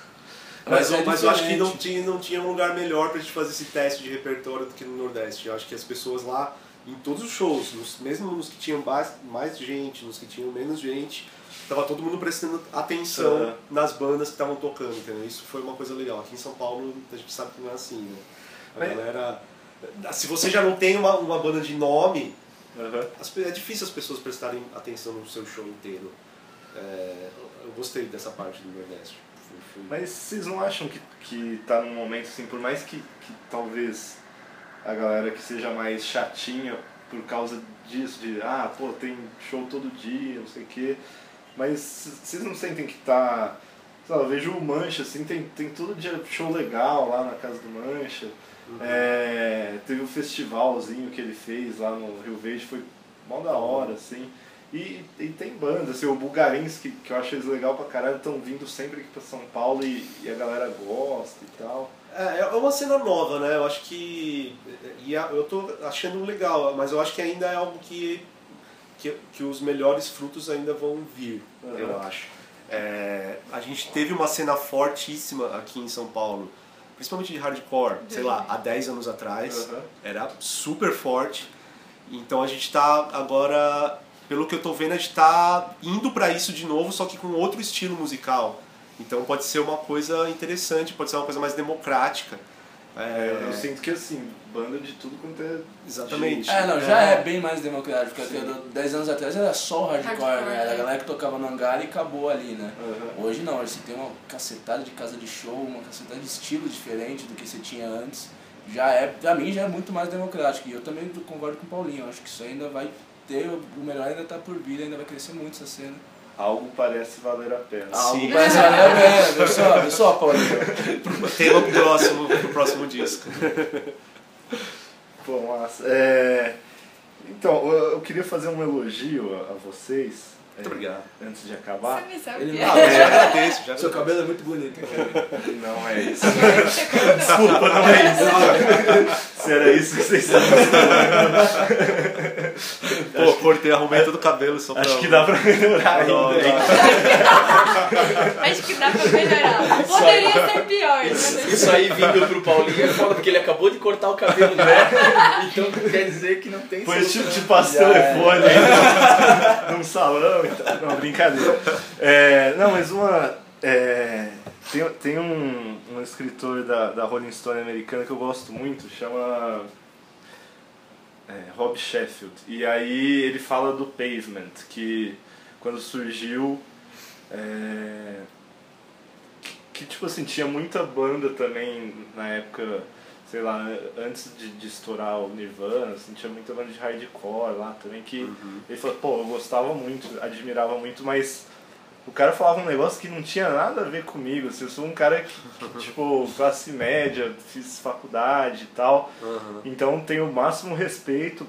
Mas, Mas é eu- mas eu acho que não tinha, não tinha um lugar melhor pra gente fazer esse teste de repertório do que no Nordeste. Eu acho que as pessoas lá, em todos os shows, nos- mesmo nos que tinham mais, mais gente, nos que tinham menos gente, tava todo mundo prestando atenção Aham. nas bandas que estavam tocando, entendeu? Isso foi uma coisa legal. Aqui em São Paulo a gente sabe que não é assim, né? A galera. Se você já não tem uma, uma banda de nome, Uhum. as é difícil as pessoas prestarem atenção no seu show inteiro. É, eu gostei dessa parte do Nordeste. Mas vocês não acham que, que tá num momento assim, por mais que, que talvez a galera que seja mais chatinha por causa disso, de ah, pô, tem show todo dia, não sei o quê, mas vocês não sentem que tá. Sei lá, eu vejo o Mancha, assim, tem, tem todo dia show legal lá na casa do Mancha. É, teve um festivalzinho que ele fez lá no Rio Verde, foi mó da hora, assim. E, e tem bandas, assim, o Bulgarins, que, que eu acho eles legal pra caralho, estão vindo sempre aqui pra São Paulo e, e a galera gosta e tal. É, é uma cena nova, né? Eu acho que. E eu tô achando legal, mas eu acho que ainda é algo que, que, que os melhores frutos ainda vão vir, Uhum. eu acho. É, a gente teve uma cena fortíssima aqui em São Paulo, principalmente de hardcore, sei lá, há 10 anos atrás. Uhum. Era super forte. Então a gente tá agora, pelo que eu tô vendo, a gente tá indo pra isso de novo, só que com outro estilo musical. Então pode ser uma coisa interessante, pode ser uma coisa mais democrática. É, eu É, sinto que assim, banda de tudo quanto é. Exatamente. É, não, já é bem mais democrático. Porque 10 anos atrás era só o hardcore, Hardcore, né? Era a é. galera que tocava no hangar e acabou ali, né? Uhum. Hoje não, hoje você tem uma cacetada de casa de show, uma cacetada de estilo diferente do que você tinha antes. Já é, pra mim, já é muito mais democrático. E eu também concordo com o Paulinho. eu Acho que isso ainda vai ter, o melhor ainda tá por vir, ainda vai crescer muito essa cena. Algo parece valer a pena. Sim. Parece valer a pena, viu só, viu só, Paulinho? Tema pro próximo, pro próximo disco. Pô, massa. É, Então, eu eu queria fazer um elogio a vocês. Muito é, obrigado. Antes de acabar. Você me sabe Ele que não- Ah, eu já agradeço, já Seu cabelo é muito bonito, cara. Não é isso. Desculpa, não é isso. Se era isso que vocês estavam Pô, cortei, arrumei todo o cabelo só pra... Acho que dá pra melhorar ainda. Acho que dá pra melhorar. Poderia ser pior. mas- Isso aí vindo pro Paulinho é foda, porque ele acabou de cortar o cabelo já. Então quer dizer que não tem Depois te, solução. te passo o Já é. telefone aí num salão e tal. Não, brincadeira. É, não, mas uma. é, tem tem um, um escritor da, da Rolling Stone americana que eu gosto muito, chama. é, Rob Sheffield. E aí ele fala do Pavement, que quando surgiu. É, que tipo assim, tinha muita banda também na época, sei lá, antes de, de estourar o Nirvana, assim, tinha muita banda de hardcore lá também que Uhum. ele falou, pô, eu gostava muito, admirava muito, mas o cara falava um negócio que não tinha nada a ver comigo, assim, eu sou um cara que, que, tipo, classe média, fiz faculdade e tal, Aham. então tenho o máximo respeito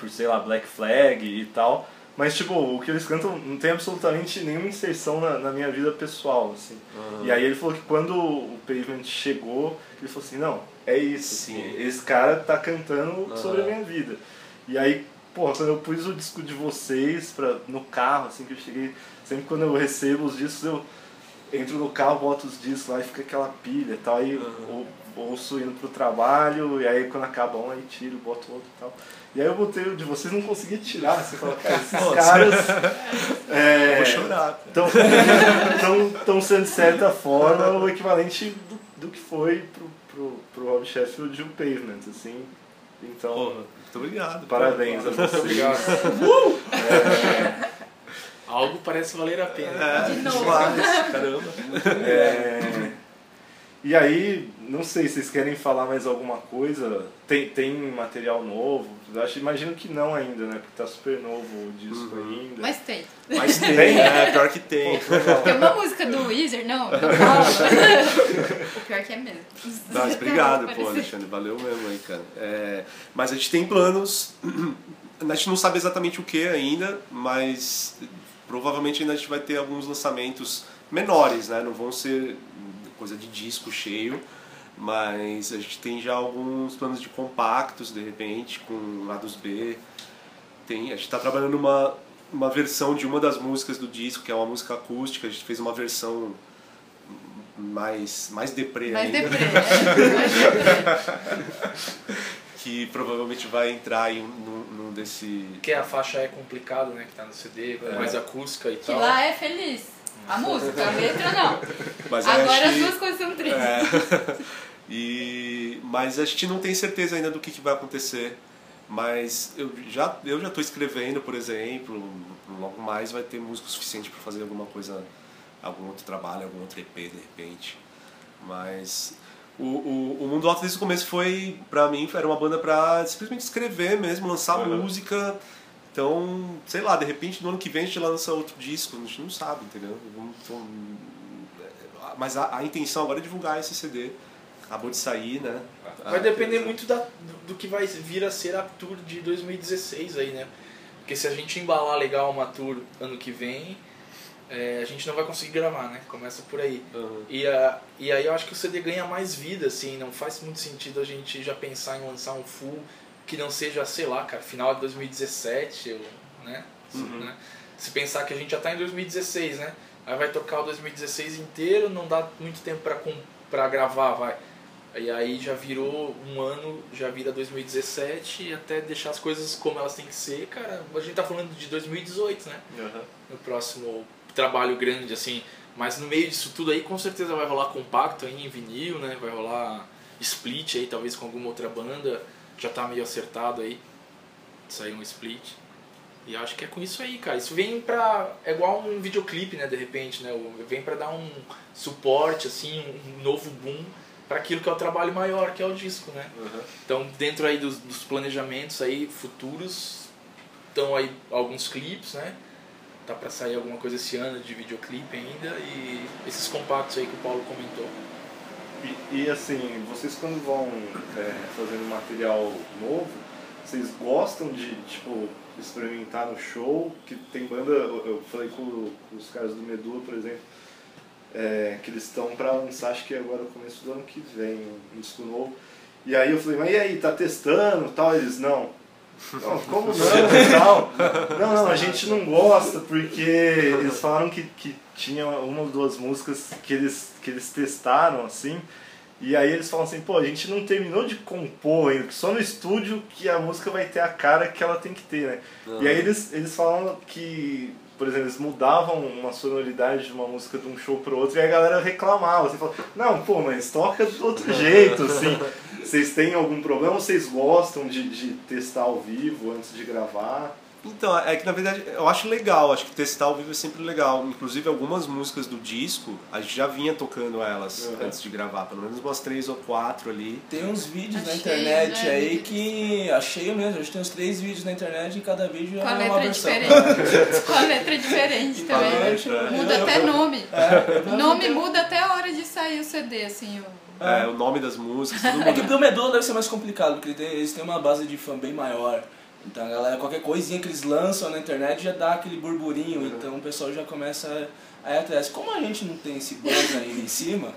por, sei lá, Black Flag e tal. Mas, tipo, o que eles cantam não tem absolutamente nenhuma inserção na, na minha vida pessoal, assim. Aham. E aí ele falou que quando o Pavement chegou, ele falou assim, não, é isso, Sim. esse cara tá cantando Aham. sobre a minha vida. E aí, porra, quando eu pus o disco de vocês pra, no carro, assim, que eu cheguei, sempre quando eu recebo os discos, eu entro no carro, boto os discos lá e fica aquela pilha e tal, aí Aham. ou, ouço indo pro trabalho, e aí quando acaba um, aí tiro, boto outro e tal. E aí eu botei o de vocês, não consegui tirar, você fala, cara, esses Nossa. caras... É, vou chorar. Estão tão sendo, de certa forma, o equivalente do, do que foi pro, pro, pro Rob Sheffield o Pavement, assim. Então, Porra, muito obrigado. parabéns a vocês. Obrigado. É, Algo parece valer a pena. É, De novo. caramba. é, e aí, não sei, vocês querem falar mais alguma coisa? Tem, tem material novo? Acho, imagino que não ainda, né? Porque tá super novo o disco Uhum. ainda. Mas tem. Mas tem, Tem? é, pior que tem. Pô, legal. Tem uma música do Weezer, não, não o pior que é mesmo. Mas obrigado, pô, Alexandre. Valeu mesmo aí, cara. É, mas a gente tem planos. A gente não sabe exatamente o que ainda, mas provavelmente ainda a gente vai ter alguns lançamentos menores, né? Não vão ser coisa de disco cheio, mas a gente tem já alguns planos de compactos, de repente, com lados B. Tem, a gente está trabalhando numa uma versão de uma das músicas do disco, que é uma música acústica. A gente fez uma versão mais, mais deprê Mais ainda deprê. é. Mais deprê. que provavelmente vai entrar em num, num desse. Porque a faixa é complicado, né? Que tá no CD, É. mais acústica e Que tal. lá é feliz. A música, a letra não. Mas Agora as duas coisas são tristes. É. e mas a gente não tem certeza ainda do que, que vai acontecer. Mas eu já eu já estou escrevendo, por exemplo, logo mais vai ter música suficiente para fazer alguma coisa, algum outro trabalho, algum outro EP de repente. Mas o, o, o Mundo Alto desde o começo foi, pra mim, era uma banda pra simplesmente escrever mesmo, lançar Uhum. música. Então, sei lá, de repente no ano que vem a gente lança outro disco, a gente não sabe, entendeu? Então, mas a, a intenção agora é divulgar esse CD. Acabou de sair, né? Vai Ah, depender muito da, do, do que vai vir a ser a tour de 2016 aí, né? Porque se a gente embalar legal uma tour ano que vem, é, a gente não vai conseguir gravar, né? Começa por aí. Uhum. E, a, e aí eu acho que o CD ganha mais vida, assim, não faz muito sentido a gente já pensar em lançar um full que não seja, sei lá, cara, final de 2017, ou, né? Uhum. né? Se pensar que a gente já tá em 2016, né? Aí vai tocar o 2016 inteiro, não dá muito tempo com- pra gravar, vai. E aí já virou um ano, já vira 2017 e até deixar as coisas como elas têm que ser, cara, a gente tá falando de 2018, né? Uhum. no próximo trabalho grande, assim. Mas no meio disso tudo aí, com certeza vai rolar compacto aí em vinil, né? Vai rolar split aí, talvez com alguma outra banda. Já tá meio acertado aí. Sair um split. E acho que é com isso aí, cara. Isso vem pra. É igual um videoclipe, né? De repente, né? Vem pra dar um suporte, assim, um novo boom para aquilo que é o trabalho maior, que é o disco, né? Uhum. Então, dentro aí dos, dos planejamentos aí futuros, estão aí alguns clipes, né? Tá pra sair alguma coisa esse ano de videoclipe ainda e esses compactos aí que o Paulo comentou. E, e, assim, vocês quando vão é, fazendo material novo, vocês gostam de, tipo, experimentar no show? Que tem banda, eu, falei com, com os caras do Medula, por exemplo, é, que eles estão pra lançar, acho que agora no começo do ano que vem, um disco novo. E aí eu falei, mas e aí, tá testando tal? Eles, não. Não, como não e tal? Não, não, a gente não gosta porque eles falaram que, que tinha uma ou duas músicas que eles, que eles testaram assim. E aí eles falam assim, pô, a gente não terminou de compor ainda, só no estúdio que a música vai ter a cara que ela tem que ter, né? E aí eles, eles falam que por exemplo, eles mudavam uma sonoridade de uma música de um show pro outro e a galera reclamava. Você fala, não, pô, mas toca de outro jeito, assim. Vocês têm algum problema? Vocês gostam de, de testar ao vivo antes de gravar? Então, é que na verdade eu acho legal, acho que testar ao vivo é sempre legal. Inclusive algumas músicas do disco, a gente já vinha tocando elas Uhum. antes de gravar, pelo menos umas três ou quatro ali. Tem uns vídeos na Achei, internet né, aí que. Achei mesmo, a gente tem uns três vídeos na internet e cada vídeo Com a é uma letra versão. diferente. Com a letra diferente Com a também. letra, Muda até nome. É, O nome muda até a hora de sair o CD, assim. O... É, o nome das músicas, tudo É que pro Medulla deve ser mais complicado, porque tem- eles têm uma base de fã bem maior. Então a galera, qualquer coisinha que eles lançam na internet já dá aquele burburinho, Uhum. então o pessoal já começa a ir atrás. Como a gente não tem esse buzz ainda em cima,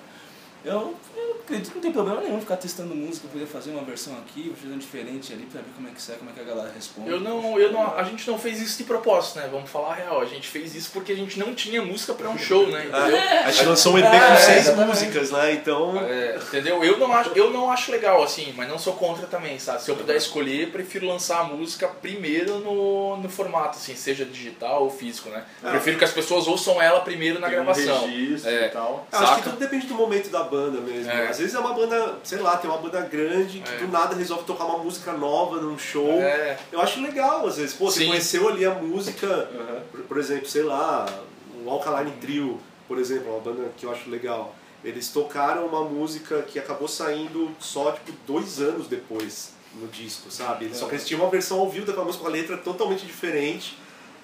eu, eu acredito que não tem problema nenhum ficar testando música, poder fazer uma versão aqui, fazer uma diferente ali pra ver como é que sai, como é que a galera responde. Eu não, eu não, a gente não fez isso de propósito, né? Vamos falar a real. A gente fez isso porque a gente não tinha música pra um show, né? Entendeu? A gente lançou um EP com É, seis exatamente. músicas, né? Então. É, entendeu? Eu não, acho, eu não acho legal, assim, mas não sou contra também, sabe? Se eu puder escolher, prefiro lançar a música primeiro no, no formato, assim, seja digital ou físico, né? Ah. Prefiro que as pessoas ouçam ela primeiro na Tem um gravação. registro É. e tal. Eu acho que tudo depende do momento da banda mesmo. É. Às vezes é uma banda, sei lá, tem uma banda grande que É. do nada resolve tocar uma música nova num show. É, Eu acho legal, às vezes. Pô, você Sim. conheceu ali a música, por, por exemplo, sei lá, o Alkaline Trio, por exemplo, uma banda que eu acho legal. Eles tocaram uma música que acabou saindo só, tipo, dois anos depois no disco, sabe? Eles- Só que eles tinham uma versão ao vivo daquela música com a letra totalmente diferente.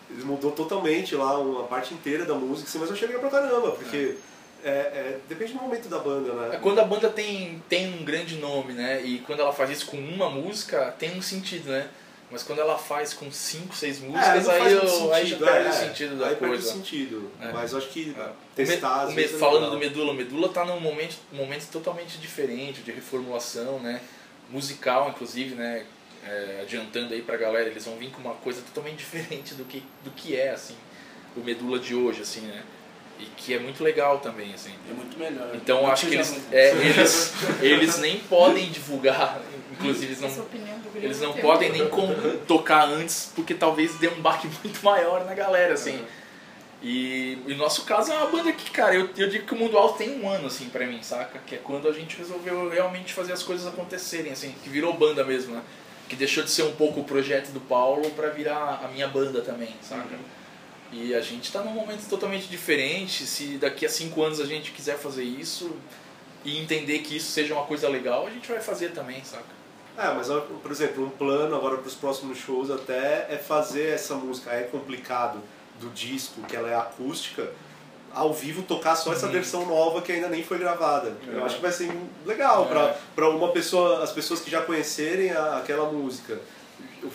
Eles mudou totalmente lá uma parte inteira da música, assim, mas eu achei legal pra caramba, porque é, é, depende do momento da banda, É né? quando a banda tem, tem um grande nome, né? E quando ela faz isso com uma música, tem um sentido, né? Mas quando ela faz com cinco, seis É, músicas, não aí, eu, aí já perde é, o sentido da aí perde o coisa. sentido. É. Mas eu acho que É. testar, Me- é falando do Medula, o Medula tá num momento, momento totalmente diferente, de reformulação, né? Musical, inclusive, né? É, adiantando aí pra galera, eles vão vir com uma coisa totalmente diferente do que, do que é, assim, o Medula de hoje, assim, né? E que é muito legal também, assim. É muito melhor. Então acho que eles, é, eles, eles nem podem divulgar, inclusive eles não, Grilo eles não podem nem com- tocar antes, porque talvez dê um baque muito maior na galera, assim. E, e no nosso caso é uma banda que, cara, eu, eu digo que o Mundo Alto tem um ano, assim, pra mim, saca? Que é quando a gente resolveu realmente fazer as coisas acontecerem, assim, que virou banda mesmo, né? Que deixou de ser um pouco o projeto do Paulo pra virar a minha banda também, saca? E a gente tá num momento totalmente diferente. Se daqui a cinco anos a gente quiser fazer isso e entender que isso seja uma coisa legal, a gente vai fazer também, saca? É, mas por exemplo, um plano agora para os próximos shows até é fazer essa música é complicado do disco, que ela é acústica, ao vivo tocar só essa versão nova que ainda nem foi gravada. Eu acho que vai ser legal É. para uma pessoa, as pessoas que já conhecerem a- aquela música.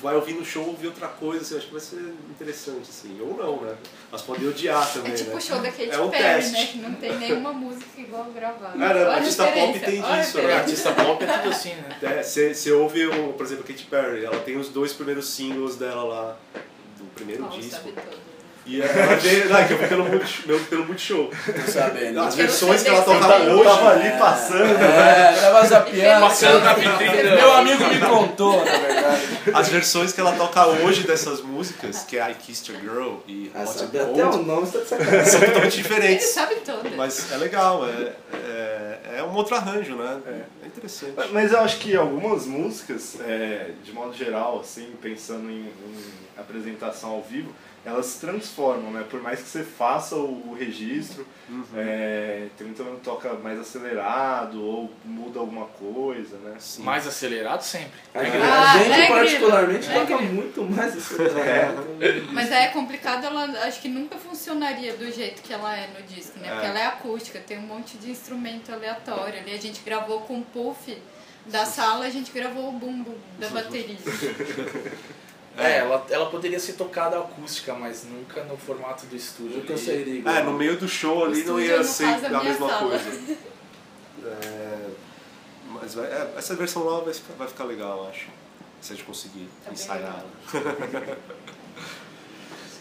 Vai ouvir no show, ouvir outra coisa, assim, acho que vai ser interessante, assim. Ou não, né? Mas podem odiar também, É tipo né? o show da Katy É um Perry, teste. né? Que não tem nenhuma música igual gravada. Cara, Olha a artista pop diferença, tem olha a disso, É, né? diferença. artista pop é tudo assim, né? Você ouve, o, por exemplo, a Katy Perry, ela tem os dois primeiros singles dela lá, do primeiro Paulo disco. sabe tudo. E ela não, é que eu vi pelo Multishow. meu- Pelo Multishow. Tô sabendo. As versões que ela desse toca CD. Eu hoje. tava ali passando. É, tava zapeando. Passando na vitrine Meu amigo me contou, na verdade. As versões que ela toca hoje dessas músicas, que é I Kissed a Girl e Ah, Hot até o nome, você tá de sacanagem. são totalmente Ele diferentes. sabe todas. Mas é legal, é, é, é um outro arranjo, né? É, interessante. Mas eu acho que algumas músicas, é, de modo geral, assim, pensando em, em apresentação ao vivo, elas se transformam, né? Por mais que você faça o, o registro, Uhum. é, tem muita banda que toca mais acelerado ou muda alguma coisa, né? Sim. Mais acelerado sempre. A Ah, gente, é particularmente. É toca muito mais acelerado. Mas é complicado, ela acho que nunca funcionaria do jeito que ela é no disco, né? Porque É. ela é acústica, tem um monte de instrumento aleatório ali. A gente gravou com o puff da sala, a gente gravou o bumbo da bateria. É, ela, ela poderia ser tocada acústica, mas nunca no formato do estúdio. Nunca ali. seria igual. É, no meio do show ali não ia ser é a mesma sala. coisa. É, mas vai- é, essa versão nova vai ficar, vai ficar legal, eu acho. Se a gente conseguir Tá ensaiar.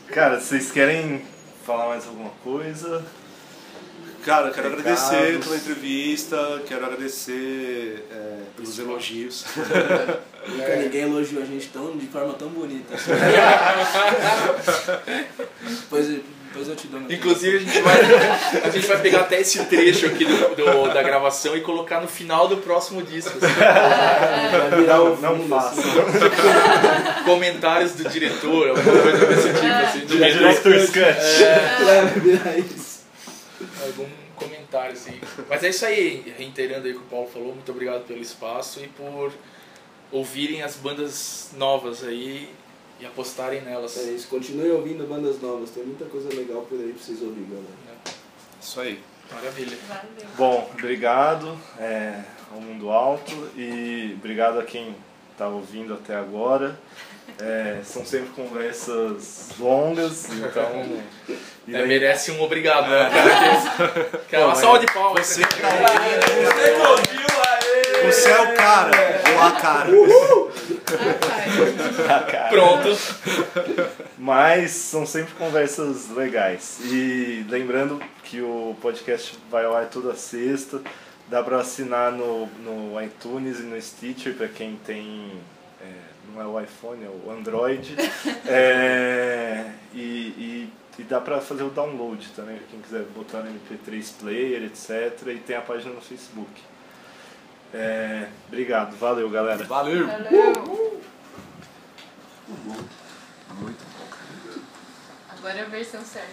Cara, vocês querem falar mais alguma coisa? Cara, quero Recados. agradecer pela entrevista, quero agradecer é, pelos elogios. Nunca ninguém elogiou a gente tão, de forma tão bonita. assim. depois, depois eu te dou Inclusive a gente vai, a gente vai pegar até esse trecho aqui do, do- da gravação e colocar no final do próximo disco. assim. Vai virar Não fundo, faça. assim. comentários do diretor, alguma coisa desse tipo, assim, do Director's Cut. assim. É, vai virar isso. algum comentário assim. Mas é isso aí, reiterando aí o que o Paulo falou, muito obrigado pelo espaço e por ouvirem as bandas novas aí e apostarem nelas. É isso, continue ouvindo bandas novas, tem muita coisa legal por aí pra vocês ouvirem, galera. Isso aí. Maravilha. Valeu. Bom, obrigado é, ao Mundo Alto e obrigado a quem está ouvindo até agora. É, são sempre conversas longas, então. e É, daí- merece um obrigado, né? Cara, que- é uma salva de palmas. Você Você é o cara, ou a cara. Ah, pai. Pronto. Mas são sempre conversas legais. E lembrando que o podcast vai ao ar toda sexta. Dá para assinar no, no iTunes e no Stitcher para quem tem. É, não é o iPhone, é o Android. É, e, e, e dá para fazer o download também, quem quiser botar no MP3 Player, etc. E tem a página no Facebook. É, obrigado, valeu galera. Valeu. Valeu. Agora é a versão certa.